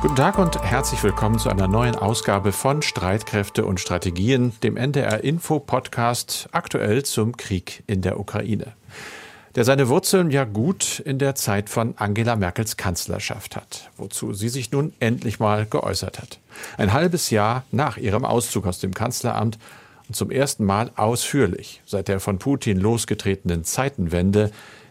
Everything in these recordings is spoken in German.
Guten Tag und herzlich willkommen zu einer neuen Ausgabe von Streitkräfte und Strategien, dem NDR Info Podcast aktuell zum Krieg in der Ukraine. Der seine Wurzeln ja gut in der Zeit von Angela Merkels Kanzlerschaft hat, wozu sie sich nun endlich mal geäußert hat. Ein halbes Jahr nach ihrem Auszug aus dem Kanzleramt und zum ersten Mal ausführlich seit der von Putin losgetretenen Zeitenwende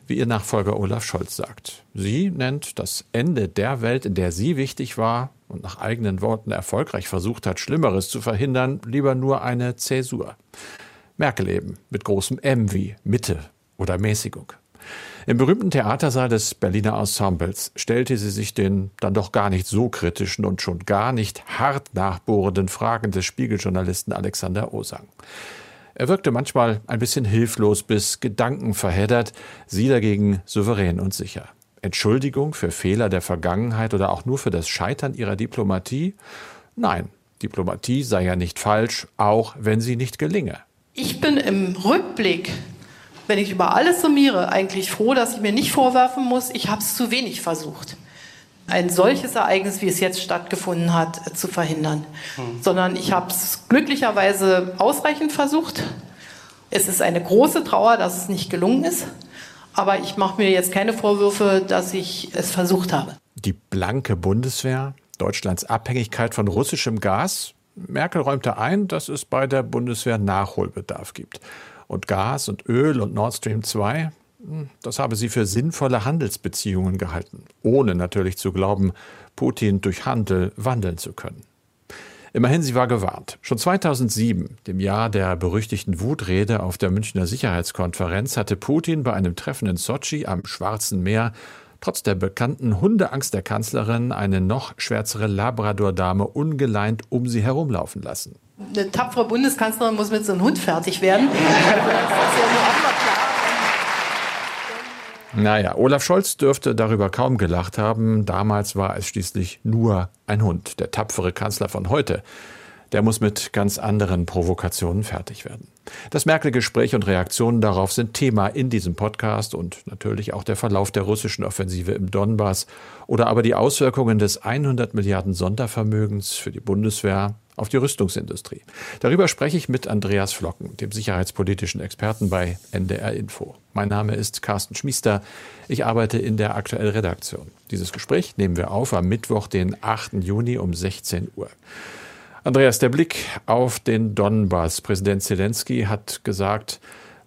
wie ihr Nachfolger Olaf Scholz sagt. Sie nennt das Ende der Welt, in der sie wichtig war und nach eigenen Worten erfolgreich versucht hat, Schlimmeres zu verhindern, lieber nur eine Zäsur. Merkel eben mit großem M wie Mitte oder Mäßigung. Im berühmten Theatersaal des Berliner Ensembles stellte sie sich den dann doch gar nicht so kritischen und schon gar nicht hart nachbohrenden Fragen des Spiegeljournalisten Alexander Osang. Er wirkte manchmal ein bisschen hilflos bis gedankenverheddert, sie dagegen souverän und sicher. Entschuldigung für Fehler der Vergangenheit oder auch nur für das Scheitern ihrer Diplomatie? Nein, Diplomatie sei ja nicht falsch, auch wenn sie nicht gelinge. Ich bin im Rückblick, wenn ich über alles summiere, eigentlich froh, dass ich mir nicht vorwerfen muss, ich habe es zu wenig versucht ein solches Ereignis, wie es jetzt stattgefunden hat, zu verhindern. Mhm. Sondern ich habe es glücklicherweise ausreichend versucht. Es ist eine große Trauer, dass es nicht gelungen ist. Aber ich mache mir jetzt keine Vorwürfe, dass ich es versucht habe. Die blanke Bundeswehr, Deutschlands Abhängigkeit von russischem Gas. Merkel räumte ein, dass es bei der Bundeswehr Nachholbedarf gibt. Und Gas und Öl und Nord Stream 2, das habe sie für sinnvolle Handelsbeziehungen gehalten, ohne natürlich zu glauben, Putin durch Handel wandeln zu können. Immerhin, sie war gewarnt. Schon 2007, dem Jahr der berüchtigten Wutrede auf der Münchner Sicherheitskonferenz, hatte Putin bei einem Treffen in Sotschi am Schwarzen Meer trotz der bekannten Hundeangst der Kanzlerin eine noch schwärzere Labrador-Dame ungeleint um sie herumlaufen lassen. Eine tapfere Bundeskanzlerin muss mit so einem Hund fertig werden. das ist ja naja, Olaf Scholz dürfte darüber kaum gelacht haben. Damals war es schließlich nur ein Hund. Der tapfere Kanzler von heute, der muss mit ganz anderen Provokationen fertig werden. Das Merkel-Gespräch und Reaktionen darauf sind Thema in diesem Podcast und natürlich auch der Verlauf der russischen Offensive im Donbass oder aber die Auswirkungen des 100 Milliarden Sondervermögens für die Bundeswehr auf die Rüstungsindustrie. Darüber spreche ich mit Andreas Flocken, dem sicherheitspolitischen Experten bei NDR Info. Mein Name ist Carsten Schmiester. Ich arbeite in der aktuellen Redaktion. Dieses Gespräch nehmen wir auf am Mittwoch, den 8. Juni um 16 Uhr. Andreas, der Blick auf den Donbass. Präsident Zelensky hat gesagt,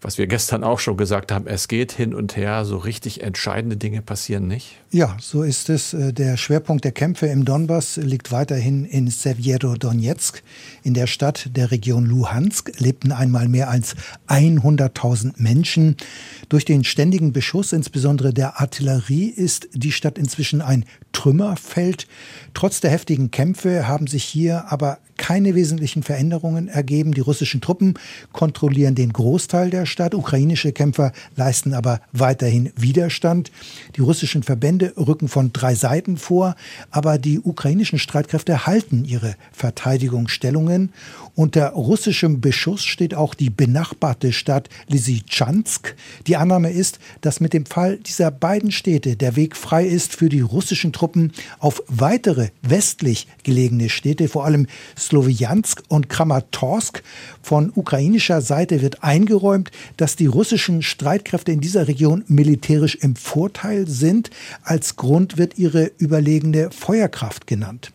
was wir gestern auch schon gesagt haben, es geht hin und her, so richtig entscheidende Dinge passieren nicht? Ja, so ist es. Äh, der Schwerpunkt der Kämpfe im Donbass liegt weiterhin in Sevjerodonetsk. In der Stadt der Region Luhansk lebten einmal mehr als 100.000 Menschen. Durch den ständigen Beschuss, insbesondere der Artillerie, ist die Stadt inzwischen ein Trümmerfeld. Trotz der heftigen Kämpfe haben sich hier aber keine wesentlichen Veränderungen ergeben. Die russischen Truppen kontrollieren den Großteil der Stadt. Ukrainische Kämpfer leisten aber weiterhin Widerstand. Die russischen Verbände rücken von drei Seiten vor, aber die ukrainischen Streitkräfte halten ihre Verteidigungsstellungen. Unter russischem Beschuss steht auch die benachbarte Stadt Lysychansk. Die Annahme ist, dass mit dem Fall dieser beiden Städte der Weg frei ist für die russischen Truppen auf weitere westlich gelegene Städte, vor allem Slowiansk und Kramatorsk. Von ukrainischer Seite wird eingeräumt, dass die russischen Streitkräfte in dieser Region militärisch im Vorteil sind. Als Grund wird ihre überlegene Feuerkraft genannt.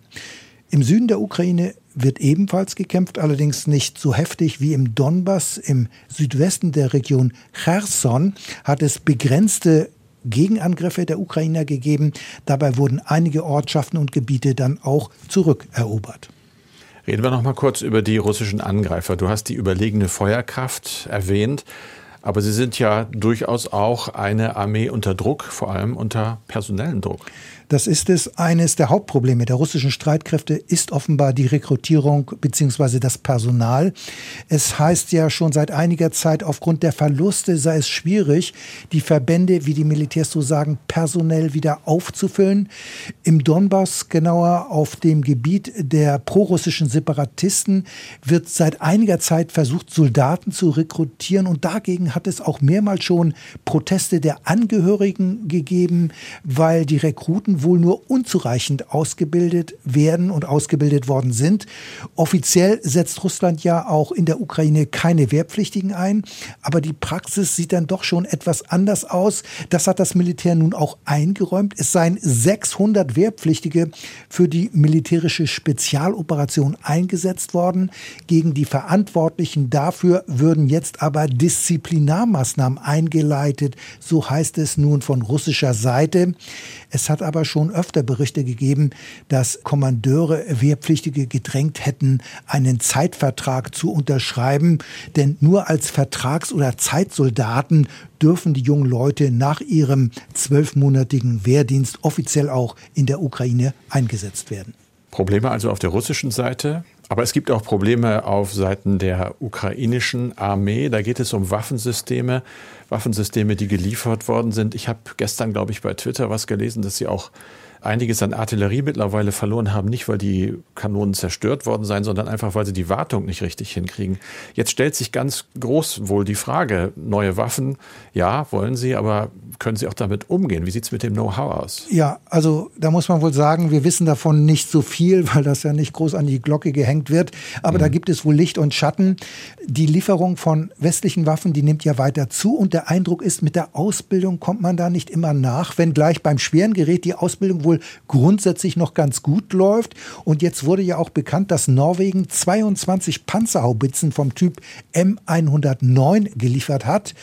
Im Süden der Ukraine wird ebenfalls gekämpft, allerdings nicht so heftig wie im Donbass. Im Südwesten der Region Cherson hat es begrenzte Gegenangriffe der Ukrainer gegeben. Dabei wurden einige Ortschaften und Gebiete dann auch zurückerobert. Reden wir noch mal kurz über die russischen Angreifer. Du hast die überlegene Feuerkraft erwähnt, aber sie sind ja durchaus auch eine Armee unter Druck, vor allem unter personellen Druck. Das ist es. Eines der Hauptprobleme der russischen Streitkräfte ist offenbar die Rekrutierung bzw. das Personal. Es heißt ja schon seit einiger Zeit, aufgrund der Verluste sei es schwierig, die Verbände, wie die Militärs so sagen, personell wieder aufzufüllen. Im Donbass, genauer auf dem Gebiet der prorussischen Separatisten, wird seit einiger Zeit versucht, Soldaten zu rekrutieren und dagegen hat es auch mehrmals schon Proteste der Angehörigen gegeben, weil die Rekruten wohl nur unzureichend ausgebildet werden und ausgebildet worden sind. Offiziell setzt Russland ja auch in der Ukraine keine Wehrpflichtigen ein, aber die Praxis sieht dann doch schon etwas anders aus. Das hat das Militär nun auch eingeräumt. Es seien 600 Wehrpflichtige für die militärische Spezialoperation eingesetzt worden. Gegen die Verantwortlichen dafür würden jetzt aber Disziplinarmaßnahmen eingeleitet, so heißt es nun von russischer Seite. Es hat aber schon öfter Berichte gegeben, dass Kommandeure Wehrpflichtige gedrängt hätten, einen Zeitvertrag zu unterschreiben, denn nur als Vertrags- oder Zeitsoldaten dürfen die jungen Leute nach ihrem zwölfmonatigen Wehrdienst offiziell auch in der Ukraine eingesetzt werden. Probleme also auf der russischen Seite. Aber es gibt auch Probleme auf Seiten der ukrainischen Armee. Da geht es um Waffensysteme, Waffensysteme, die geliefert worden sind. Ich habe gestern, glaube ich, bei Twitter was gelesen, dass sie auch einiges an Artillerie mittlerweile verloren haben, nicht weil die Kanonen zerstört worden seien, sondern einfach weil sie die Wartung nicht richtig hinkriegen. Jetzt stellt sich ganz groß wohl die Frage, neue Waffen, ja, wollen sie, aber können sie auch damit umgehen? Wie sieht es mit dem Know-how aus? Ja, also da muss man wohl sagen, wir wissen davon nicht so viel, weil das ja nicht groß an die Glocke gehängt wird. Aber mhm. da gibt es wohl Licht und Schatten. Die Lieferung von westlichen Waffen, die nimmt ja weiter zu und der Eindruck ist, mit der Ausbildung kommt man da nicht immer nach, wenngleich beim schweren Gerät die Ausbildung wohl grundsätzlich noch ganz gut läuft. Und jetzt wurde ja auch bekannt, dass Norwegen 22 Panzerhaubitzen vom Typ M109 geliefert hat.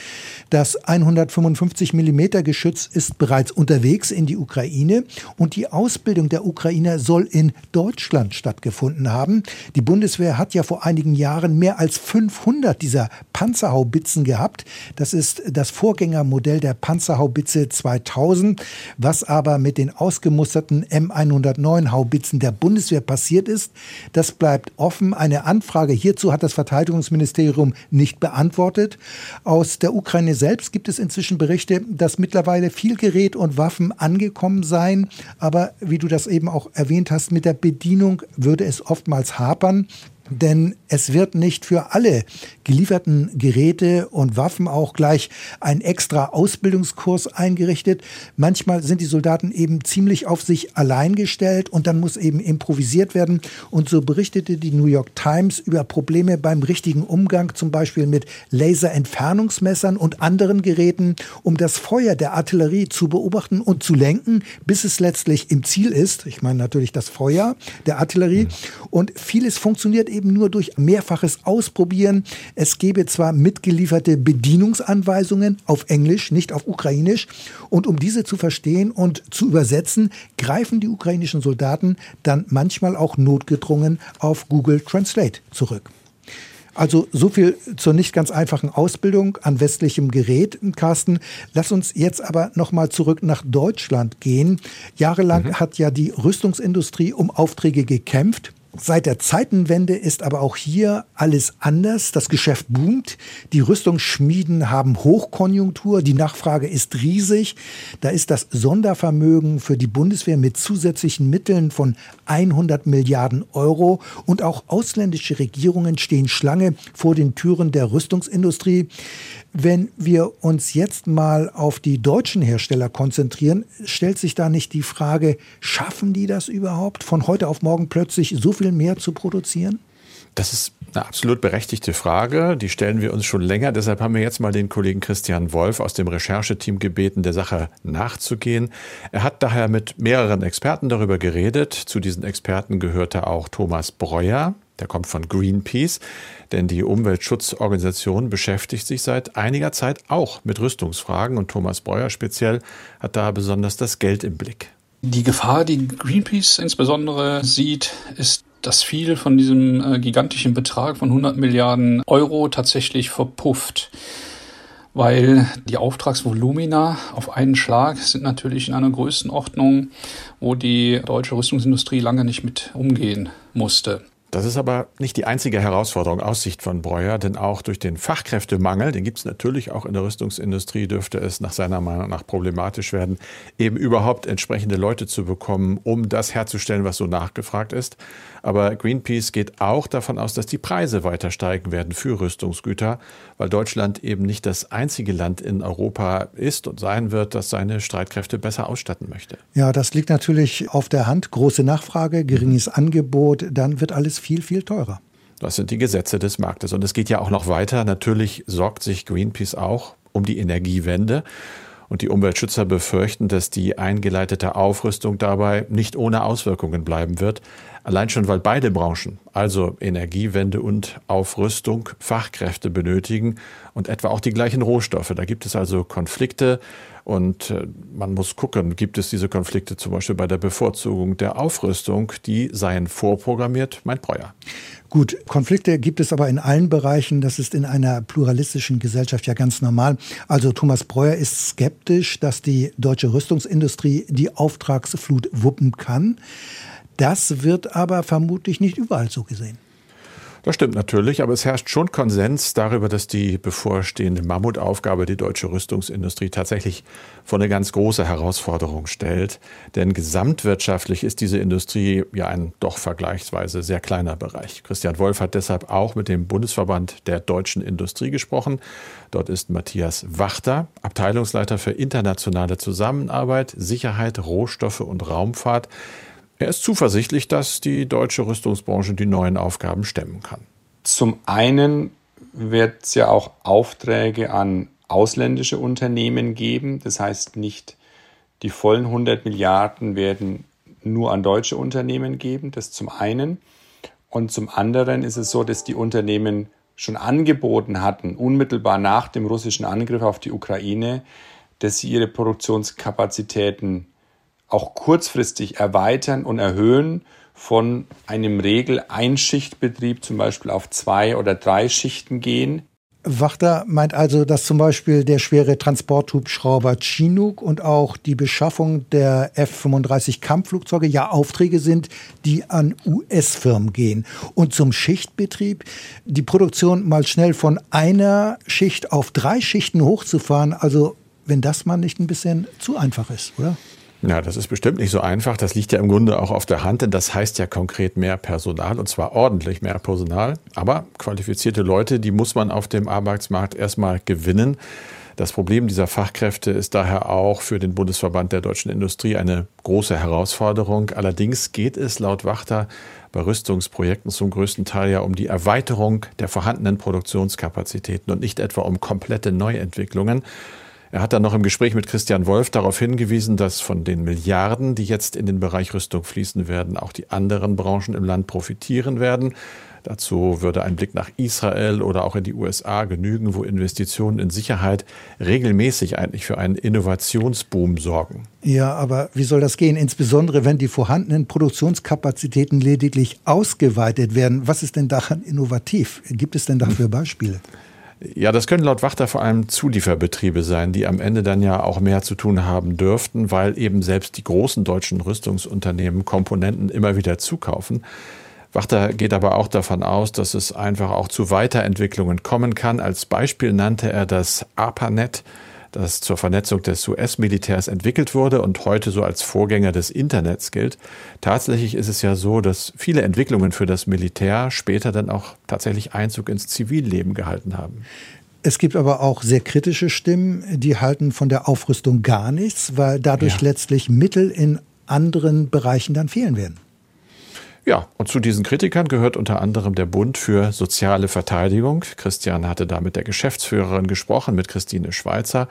Das 155 mm Geschütz ist bereits unterwegs in die Ukraine und die Ausbildung der Ukrainer soll in Deutschland stattgefunden haben. Die Bundeswehr hat ja vor einigen Jahren mehr als 500 dieser Panzerhaubitzen gehabt. Das ist das Vorgängermodell der Panzerhaubitze 2000, was aber mit den ausgemusterten M109 Haubitzen der Bundeswehr passiert ist. Das bleibt offen. Eine Anfrage hierzu hat das Verteidigungsministerium nicht beantwortet. Aus der Ukraine selbst gibt es inzwischen Berichte, dass mittlerweile viel Gerät und Waffen angekommen seien. Aber wie du das eben auch erwähnt hast, mit der Bedienung würde es oftmals hapern. Denn es wird nicht für alle gelieferten Geräte und Waffen auch gleich ein extra Ausbildungskurs eingerichtet. Manchmal sind die Soldaten eben ziemlich auf sich allein gestellt und dann muss eben improvisiert werden. Und so berichtete die New York Times über Probleme beim richtigen Umgang, zum Beispiel mit Laserentfernungsmessern und anderen Geräten, um das Feuer der Artillerie zu beobachten und zu lenken, bis es letztlich im Ziel ist. Ich meine natürlich das Feuer der Artillerie. Und vieles funktioniert eben nur durch mehrfaches Ausprobieren. Es gäbe zwar mitgelieferte Bedienungsanweisungen auf Englisch, nicht auf Ukrainisch. Und um diese zu verstehen und zu übersetzen, greifen die ukrainischen Soldaten dann manchmal auch notgedrungen auf Google Translate zurück. Also so viel zur nicht ganz einfachen Ausbildung an westlichem Gerät, Carsten. Lass uns jetzt aber nochmal zurück nach Deutschland gehen. Jahrelang mhm. hat ja die Rüstungsindustrie um Aufträge gekämpft. Seit der Zeitenwende ist aber auch hier alles anders. Das Geschäft boomt. Die Rüstungsschmieden haben Hochkonjunktur. Die Nachfrage ist riesig. Da ist das Sondervermögen für die Bundeswehr mit zusätzlichen Mitteln von 100 Milliarden Euro. Und auch ausländische Regierungen stehen Schlange vor den Türen der Rüstungsindustrie. Wenn wir uns jetzt mal auf die deutschen Hersteller konzentrieren, stellt sich da nicht die Frage, schaffen die das überhaupt, von heute auf morgen plötzlich so viel mehr zu produzieren? Das ist eine absolut berechtigte Frage. Die stellen wir uns schon länger. Deshalb haben wir jetzt mal den Kollegen Christian Wolf aus dem Rechercheteam gebeten, der Sache nachzugehen. Er hat daher mit mehreren Experten darüber geredet. Zu diesen Experten gehörte auch Thomas Breuer. Der kommt von Greenpeace, denn die Umweltschutzorganisation beschäftigt sich seit einiger Zeit auch mit Rüstungsfragen und Thomas Breuer speziell hat da besonders das Geld im Blick. Die Gefahr, die Greenpeace insbesondere sieht, ist, dass viel von diesem äh, gigantischen Betrag von 100 Milliarden Euro tatsächlich verpufft. Weil die Auftragsvolumina auf einen Schlag sind natürlich in einer Größenordnung, wo die deutsche Rüstungsindustrie lange nicht mit umgehen musste. Das ist aber nicht die einzige Herausforderung aus Sicht von Breuer, denn auch durch den Fachkräftemangel, den gibt es natürlich auch in der Rüstungsindustrie, dürfte es nach seiner Meinung nach problematisch werden, eben überhaupt entsprechende Leute zu bekommen, um das herzustellen, was so nachgefragt ist. Aber Greenpeace geht auch davon aus, dass die Preise weiter steigen werden für Rüstungsgüter, weil Deutschland eben nicht das einzige Land in Europa ist und sein wird, das seine Streitkräfte besser ausstatten möchte. Ja, das liegt natürlich auf der Hand. Große Nachfrage, geringes Angebot, dann wird alles viel, viel teurer. Das sind die Gesetze des Marktes. Und es geht ja auch noch weiter. Natürlich sorgt sich Greenpeace auch um die Energiewende. Und die Umweltschützer befürchten, dass die eingeleitete Aufrüstung dabei nicht ohne Auswirkungen bleiben wird. Allein schon, weil beide Branchen, also Energiewende und Aufrüstung, Fachkräfte benötigen und etwa auch die gleichen Rohstoffe. Da gibt es also Konflikte und äh, man muss gucken, gibt es diese Konflikte zum Beispiel bei der Bevorzugung der Aufrüstung, die seien vorprogrammiert, meint Breuer. Gut, Konflikte gibt es aber in allen Bereichen. Das ist in einer pluralistischen Gesellschaft ja ganz normal. Also Thomas Breuer ist skeptisch, dass die deutsche Rüstungsindustrie die Auftragsflut wuppen kann. Das wird aber vermutlich nicht überall so gesehen. Das stimmt natürlich, aber es herrscht schon Konsens darüber, dass die bevorstehende Mammutaufgabe die deutsche Rüstungsindustrie tatsächlich vor eine ganz große Herausforderung stellt. Denn gesamtwirtschaftlich ist diese Industrie ja ein doch vergleichsweise sehr kleiner Bereich. Christian Wolf hat deshalb auch mit dem Bundesverband der deutschen Industrie gesprochen. Dort ist Matthias Wachter, Abteilungsleiter für internationale Zusammenarbeit, Sicherheit, Rohstoffe und Raumfahrt. Er ist zuversichtlich, dass die deutsche Rüstungsbranche die neuen Aufgaben stemmen kann. Zum einen wird es ja auch Aufträge an ausländische Unternehmen geben. Das heißt, nicht die vollen 100 Milliarden werden nur an deutsche Unternehmen geben. Das zum einen. Und zum anderen ist es so, dass die Unternehmen schon angeboten hatten, unmittelbar nach dem russischen Angriff auf die Ukraine, dass sie ihre Produktionskapazitäten auch kurzfristig erweitern und erhöhen von einem Regel-Einschichtbetrieb zum Beispiel auf zwei oder drei Schichten gehen. Wachter meint also, dass zum Beispiel der schwere Transporthubschrauber Chinook und auch die Beschaffung der F-35 Kampfflugzeuge ja Aufträge sind, die an US-Firmen gehen. Und zum Schichtbetrieb, die Produktion mal schnell von einer Schicht auf drei Schichten hochzufahren, also wenn das mal nicht ein bisschen zu einfach ist, oder? Ja, das ist bestimmt nicht so einfach. Das liegt ja im Grunde auch auf der Hand, denn das heißt ja konkret mehr Personal und zwar ordentlich mehr Personal. Aber qualifizierte Leute, die muss man auf dem Arbeitsmarkt erstmal gewinnen. Das Problem dieser Fachkräfte ist daher auch für den Bundesverband der deutschen Industrie eine große Herausforderung. Allerdings geht es laut Wachter bei Rüstungsprojekten zum größten Teil ja um die Erweiterung der vorhandenen Produktionskapazitäten und nicht etwa um komplette Neuentwicklungen. Er hat dann noch im Gespräch mit Christian Wolf darauf hingewiesen, dass von den Milliarden, die jetzt in den Bereich Rüstung fließen werden, auch die anderen Branchen im Land profitieren werden. Dazu würde ein Blick nach Israel oder auch in die USA genügen, wo Investitionen in Sicherheit regelmäßig eigentlich für einen Innovationsboom sorgen. Ja, aber wie soll das gehen? Insbesondere wenn die vorhandenen Produktionskapazitäten lediglich ausgeweitet werden. Was ist denn daran innovativ? Gibt es denn dafür Beispiele? Ja, das können laut Wachter vor allem Zulieferbetriebe sein, die am Ende dann ja auch mehr zu tun haben dürften, weil eben selbst die großen deutschen Rüstungsunternehmen Komponenten immer wieder zukaufen. Wachter geht aber auch davon aus, dass es einfach auch zu Weiterentwicklungen kommen kann. Als Beispiel nannte er das ARPANET, das zur Vernetzung des US-Militärs entwickelt wurde und heute so als Vorgänger des Internets gilt. Tatsächlich ist es ja so, dass viele Entwicklungen für das Militär später dann auch tatsächlich Einzug ins Zivilleben gehalten haben. Es gibt aber auch sehr kritische Stimmen, die halten von der Aufrüstung gar nichts, weil dadurch ja. letztlich Mittel in anderen Bereichen dann fehlen werden. Ja, und zu diesen Kritikern gehört unter anderem der Bund für soziale Verteidigung. Christian hatte da mit der Geschäftsführerin gesprochen, mit Christine Schweizer.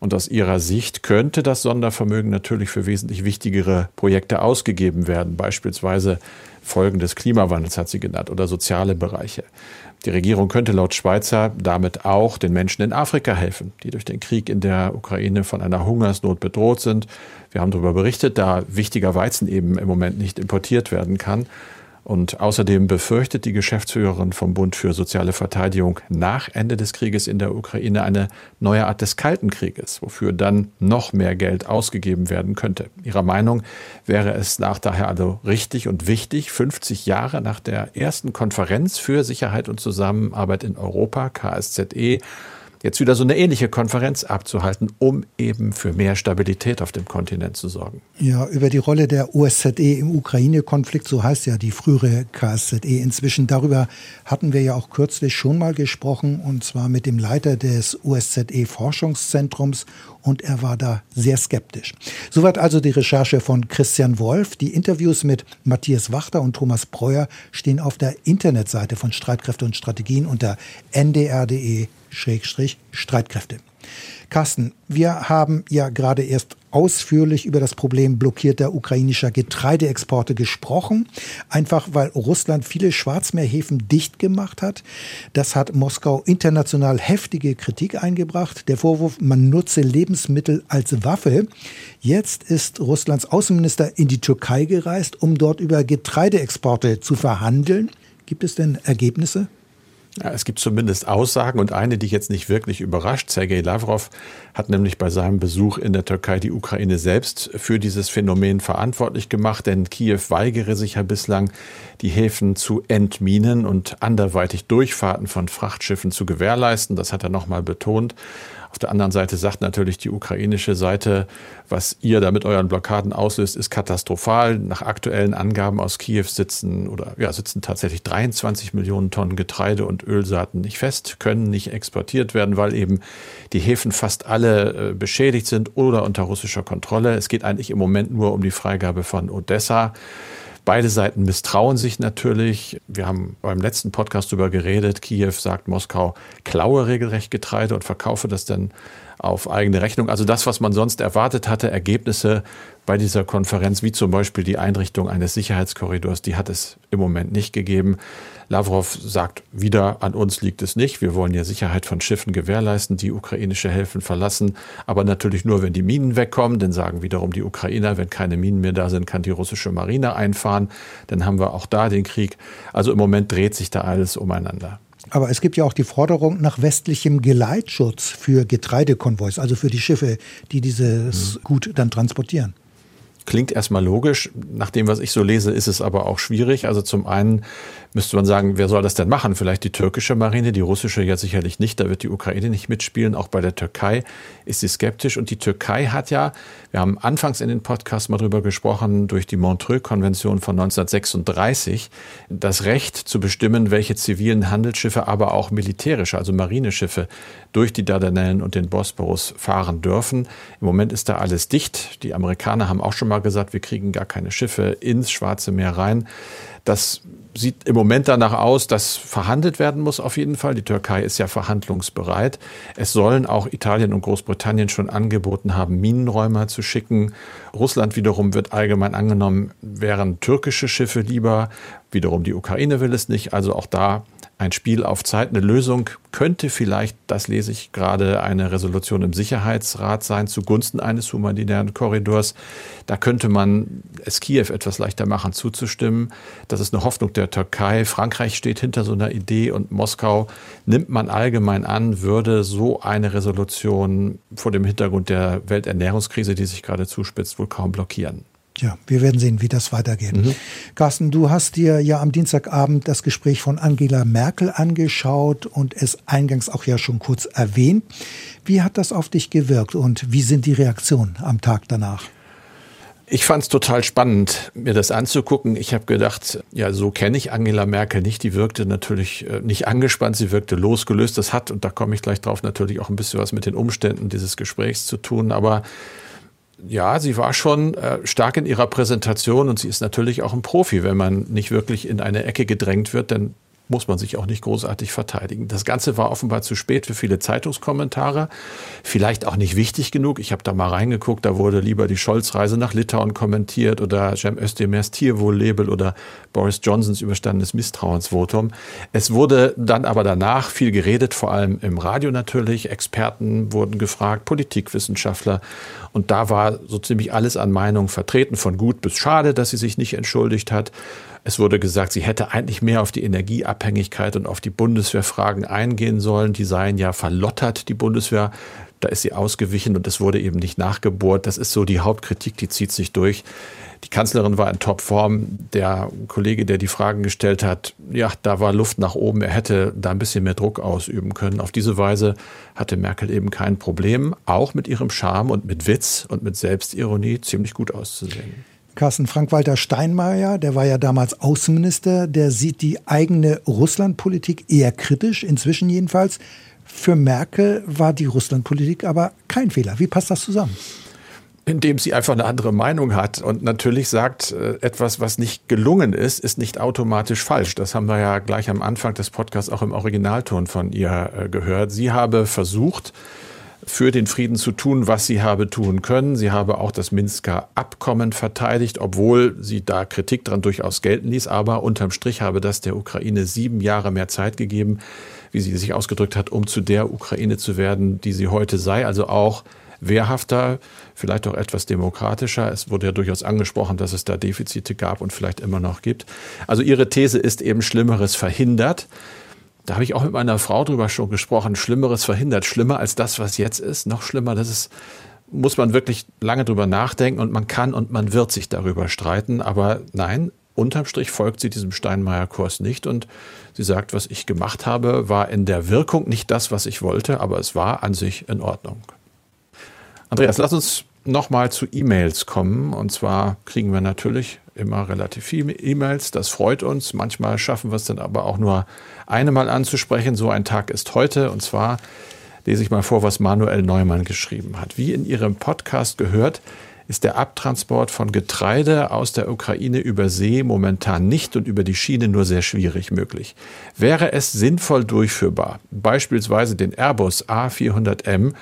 Und aus ihrer Sicht könnte das Sondervermögen natürlich für wesentlich wichtigere Projekte ausgegeben werden, beispielsweise Folgen des Klimawandels hat sie genannt oder soziale Bereiche. Die Regierung könnte laut Schweizer damit auch den Menschen in Afrika helfen, die durch den Krieg in der Ukraine von einer Hungersnot bedroht sind. Wir haben darüber berichtet, da wichtiger Weizen eben im Moment nicht importiert werden kann. Und außerdem befürchtet die Geschäftsführerin vom Bund für soziale Verteidigung nach Ende des Krieges in der Ukraine eine neue Art des Kalten Krieges, wofür dann noch mehr Geld ausgegeben werden könnte. Ihrer Meinung wäre es nach daher also richtig und wichtig, 50 Jahre nach der ersten Konferenz für Sicherheit und Zusammenarbeit in Europa, KSZE, jetzt wieder so eine ähnliche Konferenz abzuhalten, um eben für mehr Stabilität auf dem Kontinent zu sorgen. Ja, über die Rolle der OSZE im Ukraine-Konflikt, so heißt ja die frühere KSZE inzwischen, darüber hatten wir ja auch kürzlich schon mal gesprochen, und zwar mit dem Leiter des OSZE-Forschungszentrums, und er war da sehr skeptisch. Soweit also die Recherche von Christian Wolf. Die Interviews mit Matthias Wachter und Thomas Breuer stehen auf der Internetseite von Streitkräfte und Strategien unter ndr.de Streitkräfte. Carsten, wir haben ja gerade erst ausführlich über das Problem blockierter ukrainischer Getreideexporte gesprochen, einfach weil Russland viele Schwarzmeerhäfen dicht gemacht hat. Das hat Moskau international heftige Kritik eingebracht. Der Vorwurf, man nutze Lebensmittel als Waffe. Jetzt ist Russlands Außenminister in die Türkei gereist, um dort über Getreideexporte zu verhandeln. Gibt es denn Ergebnisse? Ja, es gibt zumindest Aussagen und eine, die jetzt nicht wirklich überrascht. Sergei Lavrov hat nämlich bei seinem Besuch in der Türkei die Ukraine selbst für dieses Phänomen verantwortlich gemacht, denn Kiew weigere sich ja bislang, die Häfen zu entminen und anderweitig Durchfahrten von Frachtschiffen zu gewährleisten. Das hat er nochmal betont. Auf der anderen Seite sagt natürlich die ukrainische Seite, was ihr da mit euren Blockaden auslöst, ist katastrophal. Nach aktuellen Angaben aus Kiew sitzen oder ja, sitzen tatsächlich 23 Millionen Tonnen Getreide und Ölsaaten nicht fest, können nicht exportiert werden, weil eben die Häfen fast alle äh, beschädigt sind oder unter russischer Kontrolle. Es geht eigentlich im Moment nur um die Freigabe von Odessa. Beide Seiten misstrauen sich natürlich. Wir haben beim letzten Podcast darüber geredet. Kiew sagt, Moskau klaue regelrecht Getreide und verkaufe das dann auf eigene Rechnung. Also das, was man sonst erwartet hatte, Ergebnisse bei dieser Konferenz, wie zum Beispiel die Einrichtung eines Sicherheitskorridors, die hat es im Moment nicht gegeben. Lavrov sagt wieder, an uns liegt es nicht. Wir wollen ja Sicherheit von Schiffen gewährleisten, die ukrainische Häfen verlassen, aber natürlich nur, wenn die Minen wegkommen. Dann sagen wiederum die Ukrainer, wenn keine Minen mehr da sind, kann die russische Marine einfahren. Dann haben wir auch da den Krieg. Also im Moment dreht sich da alles umeinander. Aber es gibt ja auch die Forderung nach westlichem Geleitschutz für Getreidekonvois, also für die Schiffe, die dieses mhm. Gut dann transportieren. Klingt erstmal logisch. Nach dem, was ich so lese, ist es aber auch schwierig. Also zum einen müsste man sagen, wer soll das denn machen? Vielleicht die türkische Marine, die russische ja sicherlich nicht. Da wird die Ukraine nicht mitspielen. Auch bei der Türkei ist sie skeptisch. Und die Türkei hat ja, wir haben anfangs in den Podcast mal drüber gesprochen, durch die Montreux-Konvention von 1936 das Recht zu bestimmen, welche zivilen Handelsschiffe, aber auch militärische, also Marineschiffe, durch die Dardanellen und den Bosporus fahren dürfen. Im Moment ist da alles dicht. Die Amerikaner haben auch schon mal gesagt, wir kriegen gar keine Schiffe ins Schwarze Meer rein. Das sieht im Moment danach aus, dass verhandelt werden muss auf jeden Fall. Die Türkei ist ja verhandlungsbereit. Es sollen auch Italien und Großbritannien schon angeboten haben, Minenräumer zu schicken. Russland wiederum wird allgemein angenommen, wären türkische Schiffe lieber. Wiederum die Ukraine will es nicht. Also auch da ein Spiel auf Zeit. Eine Lösung könnte vielleicht, das lese ich gerade, eine Resolution im Sicherheitsrat sein zugunsten eines humanitären Korridors. Da könnte man es Kiew etwas leichter machen, zuzustimmen. Das ist eine Hoffnung der Türkei. Frankreich steht hinter so einer Idee und Moskau nimmt man allgemein an, würde so eine Resolution vor dem Hintergrund der Welternährungskrise, die sich gerade zuspitzt, wohl kaum blockieren. Ja, wir werden sehen, wie das weitergeht. Mhm. Carsten, du hast dir ja am Dienstagabend das Gespräch von Angela Merkel angeschaut und es eingangs auch ja schon kurz erwähnt. Wie hat das auf dich gewirkt und wie sind die Reaktionen am Tag danach? Ich fand es total spannend, mir das anzugucken. Ich habe gedacht, ja, so kenne ich Angela Merkel nicht. Die wirkte natürlich äh, nicht angespannt, sie wirkte losgelöst. Das hat, und da komme ich gleich drauf, natürlich auch ein bisschen was mit den Umständen dieses Gesprächs zu tun. Aber ja, sie war schon äh, stark in ihrer Präsentation und sie ist natürlich auch ein Profi. Wenn man nicht wirklich in eine Ecke gedrängt wird, dann muss man sich auch nicht großartig verteidigen. Das Ganze war offenbar zu spät für viele Zeitungskommentare. Vielleicht auch nicht wichtig genug. Ich habe da mal reingeguckt, da wurde lieber die Scholz-Reise nach Litauen kommentiert oder Cem Özdemirs Tierwohllabel oder Boris Johnsons überstandenes Misstrauensvotum. Es wurde dann aber danach viel geredet, vor allem im Radio natürlich. Experten wurden gefragt, Politikwissenschaftler. Und da war so ziemlich alles an Meinung vertreten, von gut bis schade, dass sie sich nicht entschuldigt hat. Es wurde gesagt, sie hätte eigentlich mehr auf die Energieabhängigkeit und auf die Bundeswehrfragen eingehen sollen. Die seien ja verlottert, die Bundeswehr. Da ist sie ausgewichen und es wurde eben nicht nachgebohrt. Das ist so die Hauptkritik, die zieht sich durch. Die Kanzlerin war in Topform. Der Kollege, der die Fragen gestellt hat, ja, da war Luft nach oben. Er hätte da ein bisschen mehr Druck ausüben können. Auf diese Weise hatte Merkel eben kein Problem, auch mit ihrem Charme und mit Witz und mit Selbstironie ziemlich gut auszusehen. Carsten Frank-Walter Steinmeier, der war ja damals Außenminister, der sieht die eigene Russlandpolitik eher kritisch, inzwischen jedenfalls. Für Merkel war die Russlandpolitik aber kein Fehler. Wie passt das zusammen? Indem sie einfach eine andere Meinung hat und natürlich sagt, äh, etwas, was nicht gelungen ist, ist nicht automatisch falsch. Das haben wir ja gleich am Anfang des Podcasts auch im Originalton von ihr äh, gehört. Sie habe versucht, für den Frieden zu tun, was sie habe tun können. Sie habe auch das Minsker Abkommen verteidigt, obwohl sie da Kritik dran durchaus gelten ließ. Aber unterm Strich habe das der Ukraine sieben Jahre mehr Zeit gegeben, wie sie sich ausgedrückt hat, um zu der Ukraine zu werden, die sie heute sei. Also auch wehrhafter, vielleicht auch etwas demokratischer. Es wurde ja durchaus angesprochen, dass es da Defizite gab und vielleicht immer noch gibt. Also ihre These ist eben Schlimmeres verhindert. Da habe ich auch mit meiner Frau drüber schon gesprochen. Schlimmeres verhindert. Schlimmer als das, was jetzt ist. Noch schlimmer. Das ist, muss man wirklich lange drüber nachdenken und man kann und man wird sich darüber streiten. Aber nein, unterm Strich folgt sie diesem Steinmeier-Kurs nicht und sie sagt, was ich gemacht habe, war in der Wirkung nicht das, was ich wollte, aber es war an sich in Ordnung. Andreas, lass uns nochmal zu E-Mails kommen. Und zwar kriegen wir natürlich immer relativ viele E-Mails. Das freut uns. Manchmal schaffen wir es dann aber auch nur eine Mal anzusprechen. So ein Tag ist heute. Und zwar lese ich mal vor, was Manuel Neumann geschrieben hat. Wie in Ihrem Podcast gehört, ist der Abtransport von Getreide aus der Ukraine über See momentan nicht und über die Schiene nur sehr schwierig möglich. Wäre es sinnvoll durchführbar, beispielsweise den Airbus A400M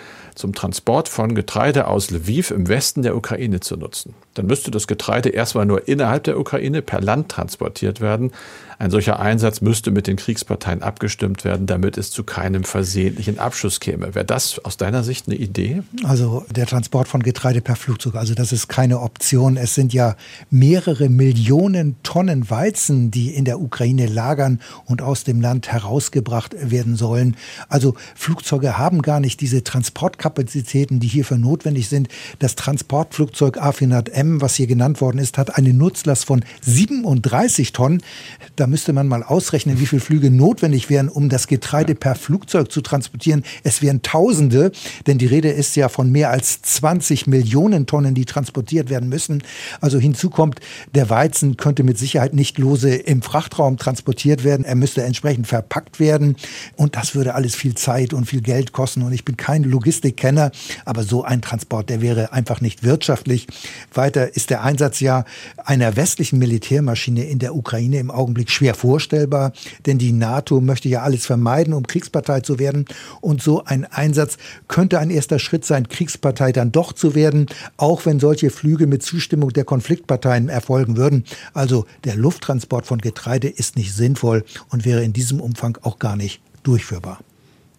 zum Transport von Getreide aus Lviv im Westen der Ukraine zu nutzen. Dann müsste das Getreide erstmal nur innerhalb der Ukraine per Land transportiert werden. Ein solcher Einsatz müsste mit den Kriegsparteien abgestimmt werden, damit es zu keinem versehentlichen Abschuss käme. Wäre das aus deiner Sicht eine Idee? Also der Transport von Getreide per Flugzeug, also das ist keine Option. Es sind ja mehrere Millionen Tonnen Weizen, die in der Ukraine lagern und aus dem Land herausgebracht werden sollen. Also Flugzeuge haben gar nicht diese Transportkapazitäten, die hierfür notwendig sind. Das Transportflugzeug A400M, was hier genannt worden ist, hat eine Nutzlast von 37 Tonnen. Da müsste man mal ausrechnen, wie viele Flüge notwendig wären, um das Getreide per Flugzeug zu transportieren. Es wären Tausende, denn die Rede ist ja von mehr als 20 Millionen Tonnen, die transportiert werden müssen. Also hinzu kommt, der Weizen könnte mit Sicherheit nicht lose im Frachtraum transportiert werden. Er müsste entsprechend verpackt werden. Und das würde alles viel Zeit und viel Geld kosten. Und ich bin kein Logistikkenner, aber so ein Transport, der wäre einfach nicht wirtschaftlich. Weiter ist der Einsatz ja einer westlichen Militärmaschine in der Ukraine im Augenblick schwer vorstellbar, denn die NATO möchte ja alles vermeiden, um Kriegspartei zu werden. Und so ein Einsatz könnte ein erster Schritt sein, Kriegspartei dann doch zu werden, auch wenn solche Flüge mit Zustimmung der Konfliktparteien erfolgen würden. Also der Lufttransport von Getreide ist nicht sinnvoll und wäre in diesem Umfang auch gar nicht durchführbar.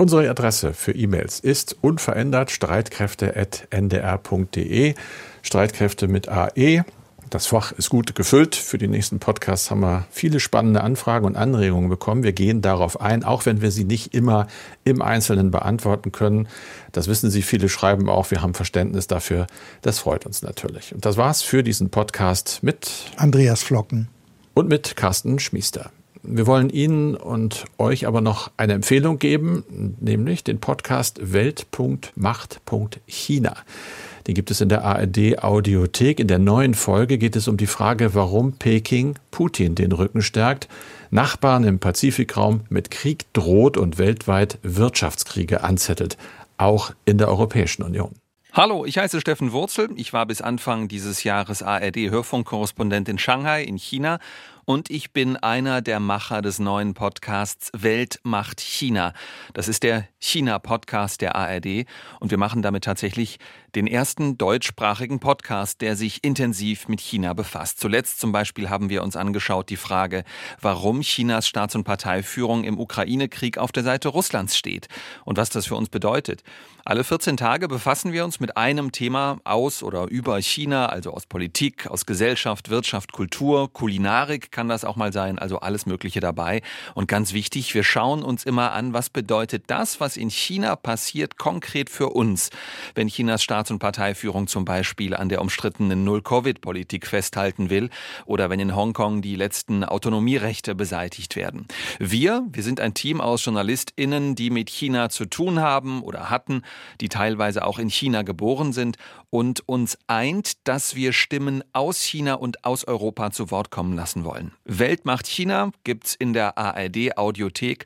Unsere Adresse für E-Mails ist unverändert streitkräfte.ndr.de. Streitkräfte mit AE. Das Fach ist gut gefüllt. Für die nächsten Podcasts haben wir viele spannende Anfragen und Anregungen bekommen. Wir gehen darauf ein, auch wenn wir sie nicht immer im Einzelnen beantworten können. Das wissen Sie. Viele schreiben auch, wir haben Verständnis dafür. Das freut uns natürlich. Und das war's für diesen Podcast mit Andreas Flocken und mit Carsten Schmiester. Wir wollen Ihnen und euch aber noch eine Empfehlung geben, nämlich den Podcast Welt.macht.china. Den gibt es in der ARD Audiothek. In der neuen Folge geht es um die Frage, warum Peking Putin den Rücken stärkt, Nachbarn im Pazifikraum mit Krieg droht und weltweit Wirtschaftskriege anzettelt, auch in der Europäischen Union. Hallo, ich heiße Steffen Wurzel. Ich war bis Anfang dieses Jahres ARD-Hörfunkkorrespondent in Shanghai in China und ich bin einer der Macher des neuen Podcasts Welt macht China. Das ist der China-Podcast der ARD und wir machen damit tatsächlich den ersten deutschsprachigen Podcast, der sich intensiv mit China befasst. Zuletzt zum Beispiel haben wir uns angeschaut die Frage, warum Chinas Staats- und Parteiführung im Ukraine-Krieg auf der Seite Russlands steht und was das für uns bedeutet. Alle 14 Tage befassen wir uns mit einem Thema aus oder über China, also aus Politik, aus Gesellschaft, Wirtschaft, Kultur, Kulinarik, kann das auch mal sein, also alles Mögliche dabei. Und ganz wichtig, wir schauen uns immer an, was bedeutet das, was in China passiert, konkret für uns, wenn Chinas Staats- und Parteiführung zum Beispiel an der umstrittenen Null-Covid-Politik festhalten will oder wenn in Hongkong die letzten Autonomierechte beseitigt werden. Wir, wir sind ein Team aus JournalistInnen, die mit China zu tun haben oder hatten, die teilweise auch in China geboren sind und uns eint, dass wir Stimmen aus China und aus Europa zu Wort kommen lassen wollen. Weltmacht China gibt's in der ARD Audiothek